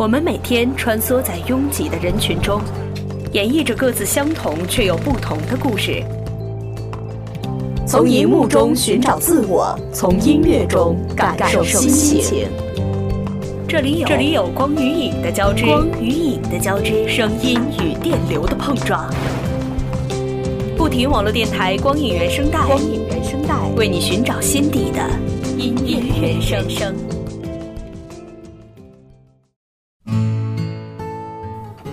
我们每天穿梭在拥挤的人群中，演绎着各自相同却又不同的故事。从荧幕中寻找自我，从音乐中感受心情。这里有这里有光与影的交织，光与影的交织，声音与电流的碰撞。不停网络电台光影原声带，光影原声带为你寻找心底的音乐原声。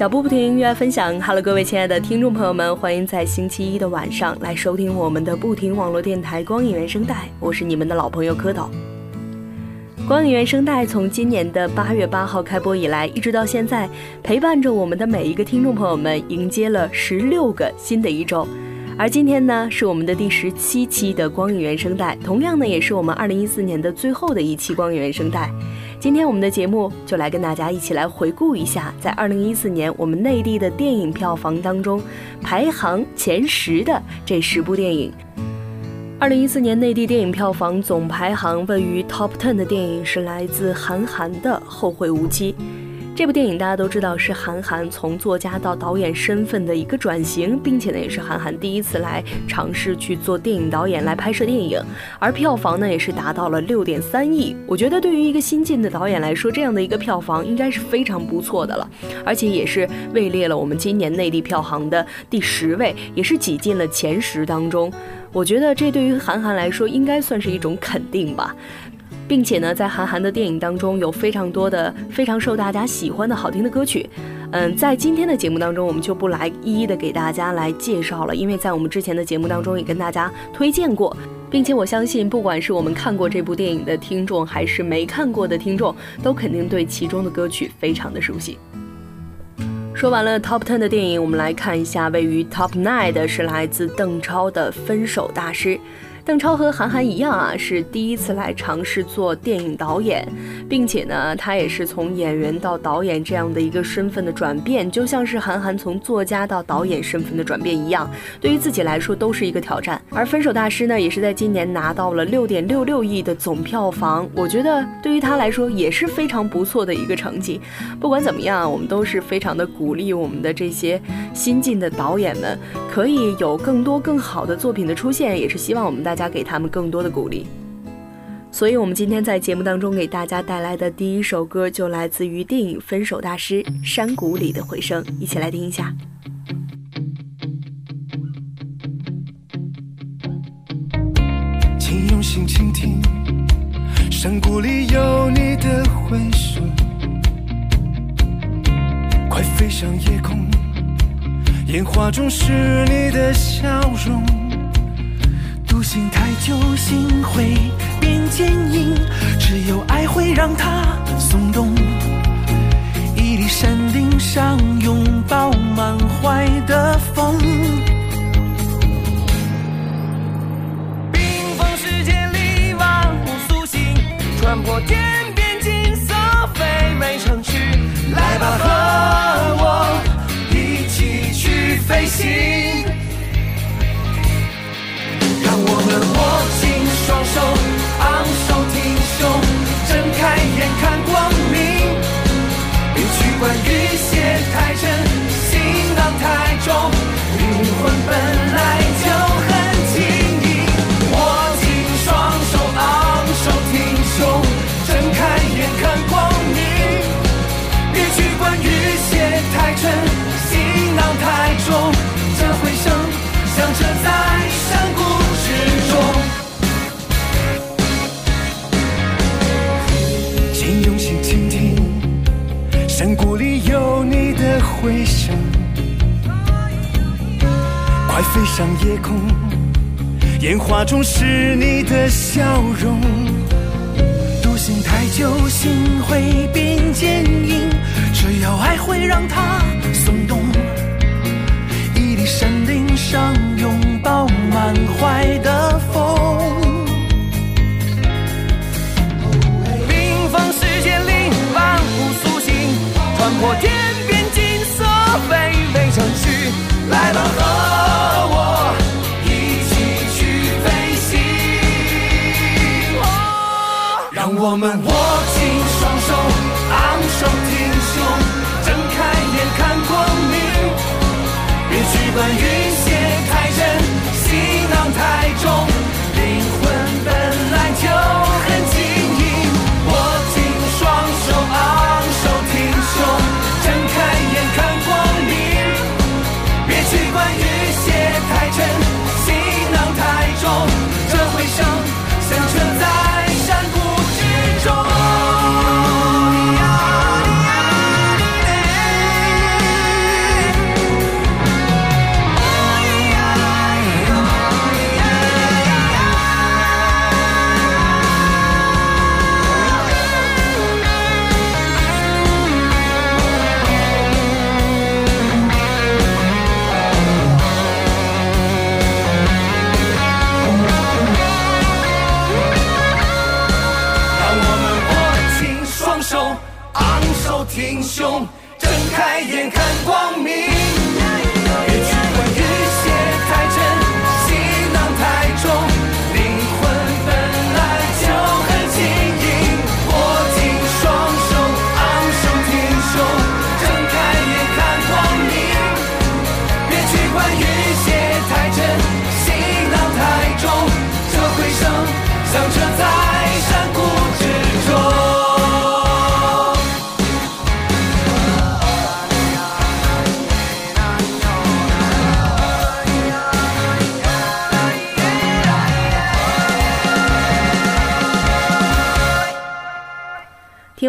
脚步不停，音乐分享。Hello，各位亲爱的听众朋友们，欢迎在星期一的晚上来收听我们的不停网络电台光影原声带。我是你们的老朋友蝌蚪。光影原声带从今年的八月八号开播以来，一直到现在，陪伴着我们的每一个听众朋友们，迎接了十六个新的一周。而今天呢，是我们的第十七期的光影原声带，同样呢，也是我们二零一四年的最后的一期光影原声带。今天我们的节目就来跟大家一起来回顾一下，在二零一四年我们内地的电影票房当中排行前十的这十部电影。二零一四年内地电影票房总排行位于 Top Ten 的电影是来自韩寒的《后会无期》。这部电影大家都知道是韩寒从作家到导演身份的一个转型，并且呢也是韩寒第一次来尝试去做电影导演来拍摄电影，而票房呢也是达到了六点三亿。我觉得对于一个新晋的导演来说，这样的一个票房应该是非常不错的了，而且也是位列了我们今年内地票房的第十位，也是挤进了前十当中。我觉得这对于韩寒来说应该算是一种肯定吧。并且呢，在韩寒的电影当中有非常多的非常受大家喜欢的好听的歌曲，嗯，在今天的节目当中，我们就不来一一的给大家来介绍了，因为在我们之前的节目当中也跟大家推荐过，并且我相信，不管是我们看过这部电影的听众，还是没看过的听众，都肯定对其中的歌曲非常的熟悉。说完了 Top Ten 的电影，我们来看一下位于 Top Nine 的是来自邓超的《分手大师》。邓超和韩寒一样啊，是第一次来尝试做电影导演，并且呢，他也是从演员到导演这样的一个身份的转变，就像是韩寒从作家到导演身份的转变一样，对于自己来说都是一个挑战。而《分手大师》呢，也是在今年拿到了六点六六亿的总票房，我觉得对于他来说也是非常不错的一个成绩。不管怎么样，我们都是非常的鼓励我们的这些新晋的导演们，可以有更多更好的作品的出现，也是希望我们大家加给他们更多的鼓励，所以，我们今天在节目当中给大家带来的第一首歌就来自于电影《分手大师》《山谷里的回声》，一起来听一下。请用心倾听，山谷里有你的回声，快飞上夜空，烟花中是你的笑容。独行太久，心会变坚硬。只有爱会让它松动。屹立山顶上，拥抱满怀的风。冰封世界里，万物苏醒，穿破天边金色飞美城市。来吧，和我一起去飞行。握紧双手，昂首挺胸，睁开眼上夜空，烟花中是你的笑容。独行太久，心会变坚硬，只要爱会让它松动。屹立山顶上，拥抱满怀的风。冰封世界里，万物苏醒，穿破天边金色飞飞城市。来吧，和我一起去飞行。让我们握紧双手，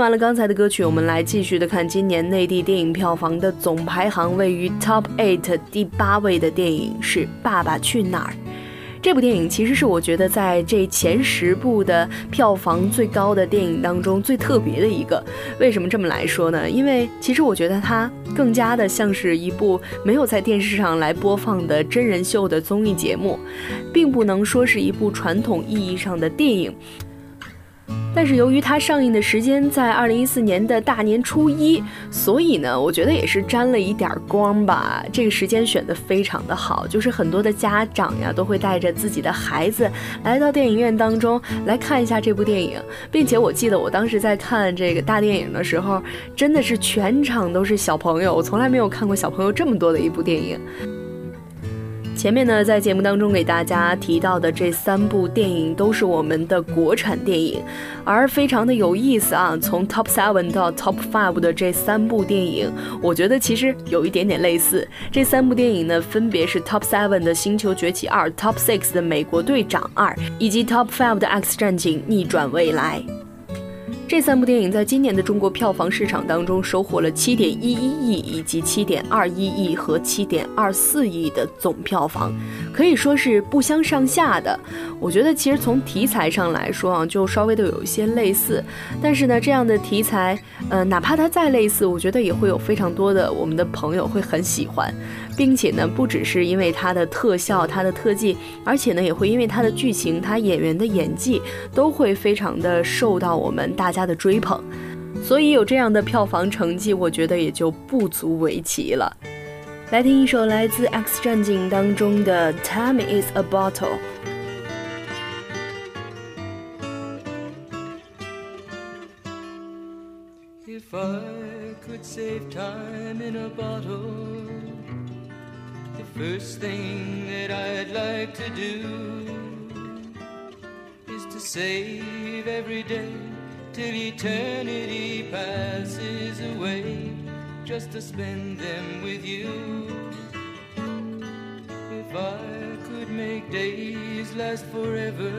听完了刚才的歌曲，我们来继续的看今年内地电影票房的总排行，位于 Top Eight 第八位的电影是《爸爸去哪儿》。这部电影其实是我觉得在这前十部的票房最高的电影当中最特别的一个。为什么这么来说呢？因为其实我觉得它更加的像是一部没有在电视上来播放的真人秀的综艺节目，并不能说是一部传统意义上的电影。但是由于它上映的时间在二零一四年的大年初一，所以呢，我觉得也是沾了一点光吧。这个时间选的非常的好，就是很多的家长呀都会带着自己的孩子来到电影院当中来看一下这部电影，并且我记得我当时在看这个大电影的时候，真的是全场都是小朋友，我从来没有看过小朋友这么多的一部电影。前面呢，在节目当中给大家提到的这三部电影都是我们的国产电影，而非常的有意思啊。从 Top Seven 到 Top Five 的这三部电影，我觉得其实有一点点类似。这三部电影呢，分别是 Top Seven 的《星球崛起二》、Top Six 的《美国队长二》，以及 Top Five 的《X 战警：逆转未来》。这三部电影在今年的中国票房市场当中收获了七点一一亿以及七点二一亿和七点二四亿的总票房，可以说是不相上下的。我觉得其实从题材上来说啊，就稍微的有一些类似，但是呢，这样的题材，呃，哪怕它再类似，我觉得也会有非常多的我们的朋友会很喜欢，并且呢，不只是因为它的特效、它的特技，而且呢，也会因为它的剧情、它演员的演技，都会非常的受到我们大家的追捧。所以有这样的票房成绩，我觉得也就不足为奇了。来听一首来自《X 战警》当中的《Time Is a Bottle》。If I could save time in a bottle. First thing that I'd like to do is to save every day till eternity passes away, just to spend them with you. If I could make days last forever.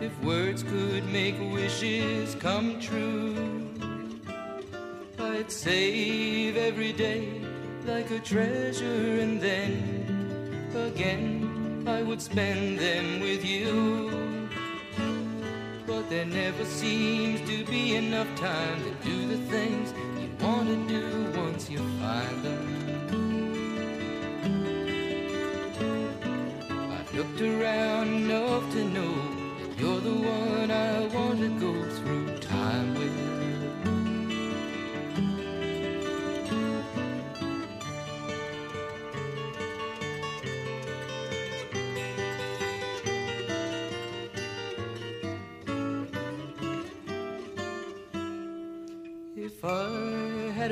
If words could make wishes come true, I'd save every day like a treasure, and then again I would spend them with you. But there never seems to be enough time to do the things you want to do once you find them. I've looked around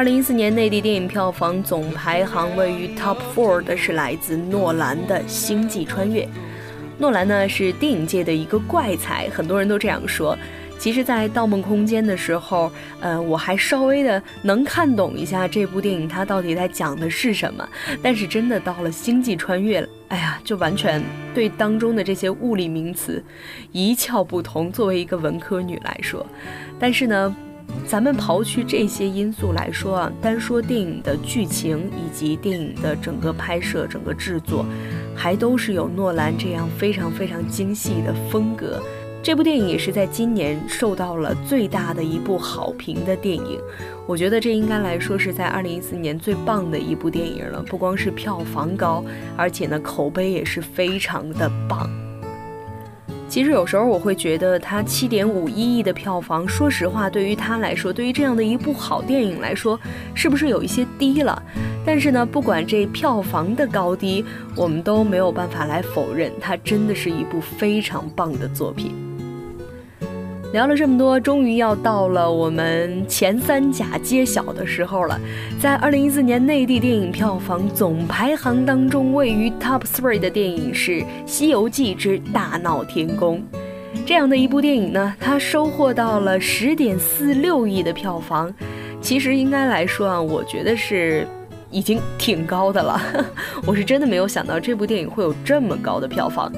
二零一四年内地电影票房总排行位于 Top Four 的是来自诺兰的《星际穿越》。诺兰呢是电影界的一个怪才，很多人都这样说。其实，在《盗梦空间》的时候，呃，我还稍微的能看懂一下这部电影它到底在讲的是什么。但是，真的到了《星际穿越》，哎呀，就完全对当中的这些物理名词一窍不通。作为一个文科女来说，但是呢。咱们刨去这些因素来说啊，单说电影的剧情以及电影的整个拍摄、整个制作，还都是有诺兰这样非常非常精细的风格。这部电影也是在今年受到了最大的一部好评的电影。我觉得这应该来说是在二零一四年最棒的一部电影了，不光是票房高，而且呢口碑也是非常的棒。其实有时候我会觉得，它七点五一亿的票房，说实话，对于它来说，对于这样的一部好电影来说，是不是有一些低了？但是呢，不管这票房的高低，我们都没有办法来否认，它真的是一部非常棒的作品。聊了这么多，终于要到了我们前三甲揭晓的时候了。在二零一四年内地电影票房总排行当中，位于 Top Three 的电影是《西游记之大闹天宫》。这样的一部电影呢，它收获到了十点四六亿的票房。其实应该来说啊，我觉得是已经挺高的了。我是真的没有想到这部电影会有这么高的票房。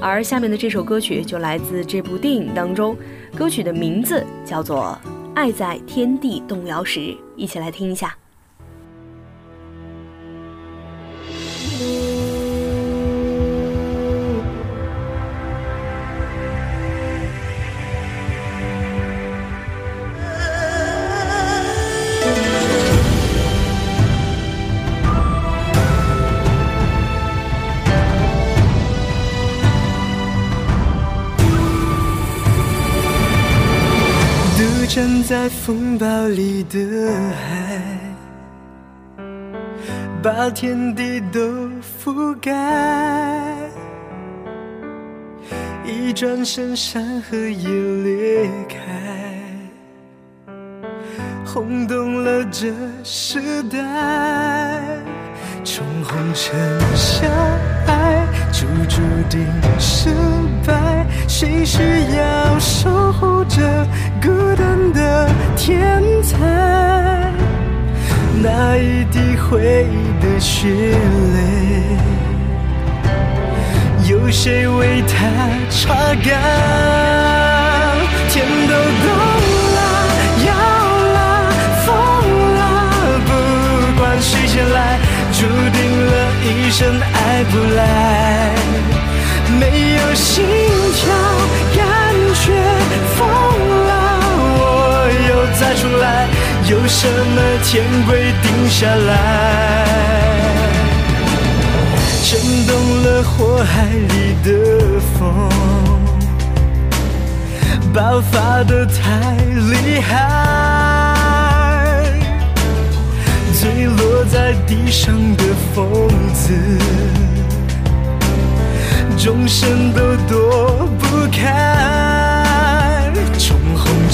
而下面的这首歌曲就来自这部电影当中。歌曲的名字叫做《爱在天地动摇时》，一起来听一下。站在风暴里的海，把天地都覆盖。一转身，山河也裂开，轰动了这时代。从红尘相爱，就注定失败。谁需要守护着孤单的天才？那一滴回忆的血泪，有谁为他擦干？天都动了，摇了，疯了，不管谁先来，注定了一生爱不来，没有心跳。再重来，有什么天规定下来？震动了火海里的风，爆发的太厉害，坠落在地上的疯子，众生都躲不开，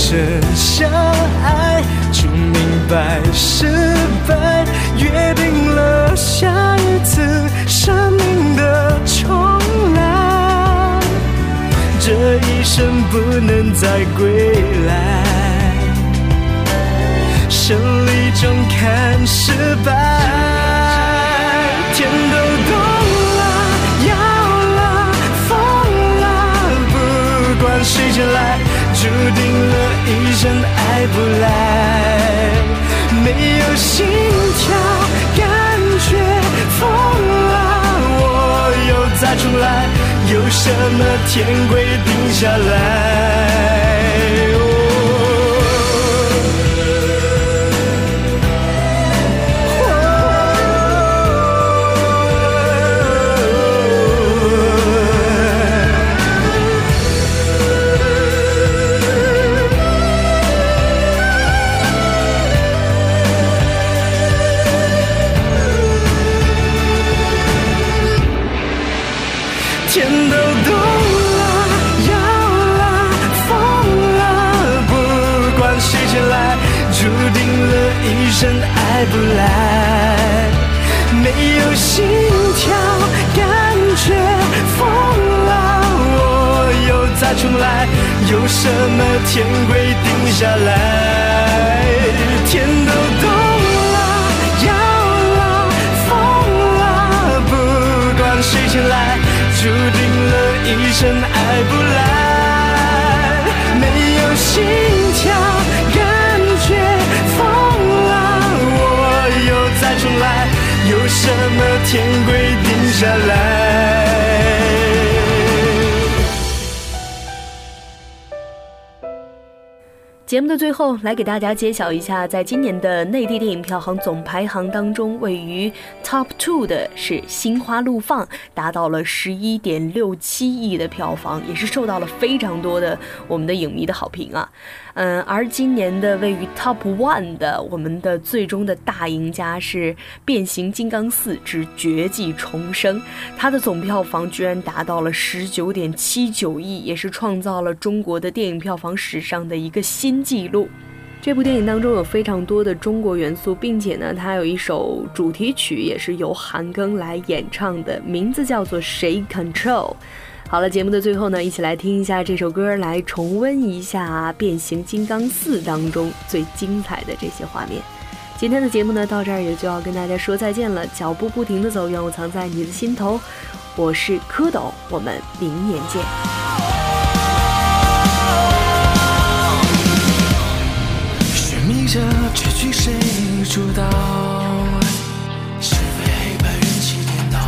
真相，爱，就明白失败，约定了下一次生命的重来，这一生不能再归来，胜利中看失败，天都动了，摇了，疯了，不管谁先来，注定一生爱不来。没有心跳，感觉疯了，我又再重来，有什么天规定下来？注定了一生爱不来。没有心跳，感觉疯了，我又再重来。有什么天规定下来？天都动了，要了，疯了，不管谁先来，注定了一生爱不来。没有心跳，有什么天规定下来？节目的最后，来给大家揭晓一下，在今年的内地电影票房总排行当中，位于 Top Two 的是《心花怒放》，达到了十一点六七亿的票房，也是受到了非常多的我们的影迷的好评啊。嗯，而今年的位于 Top One 的，我们的最终的大赢家是《变形金刚四之绝迹重生》，它的总票房居然达到了十九点七九亿，也是创造了中国的电影票房史上的一个新纪录。这部电影当中有非常多的中国元素，并且呢，它有一首主题曲也是由韩庚来演唱的，名字叫做《谁 Control》。好了，节目的最后呢，一起来听一下这首歌，来重温一下《变形金刚四》当中最精彩的这些画面。今天的节目呢，到这儿也就要跟大家说再见了。脚步不停的走，愿我藏在你的心头。我是蝌蚪，我们明年见。寻觅着结局谁主导？是非黑白人气颠倒，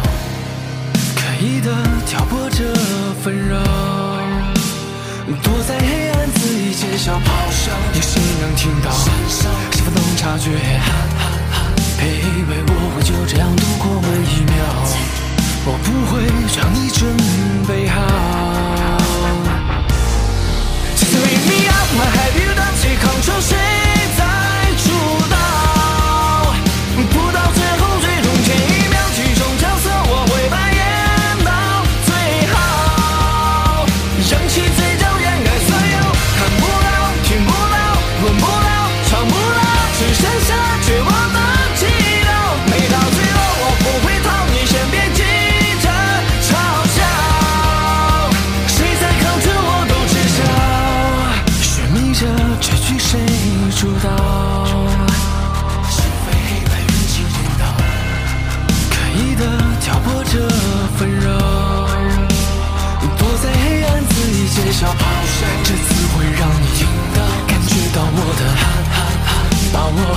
刻意的挑拨纷扰。躲在黑暗恣意间小咆哮，有谁能听到？是否能察觉？别以为我会就这样度过每一秒，我不会让你准备好。Just wake me up, have you done take control，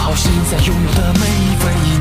好现在拥有的每一分一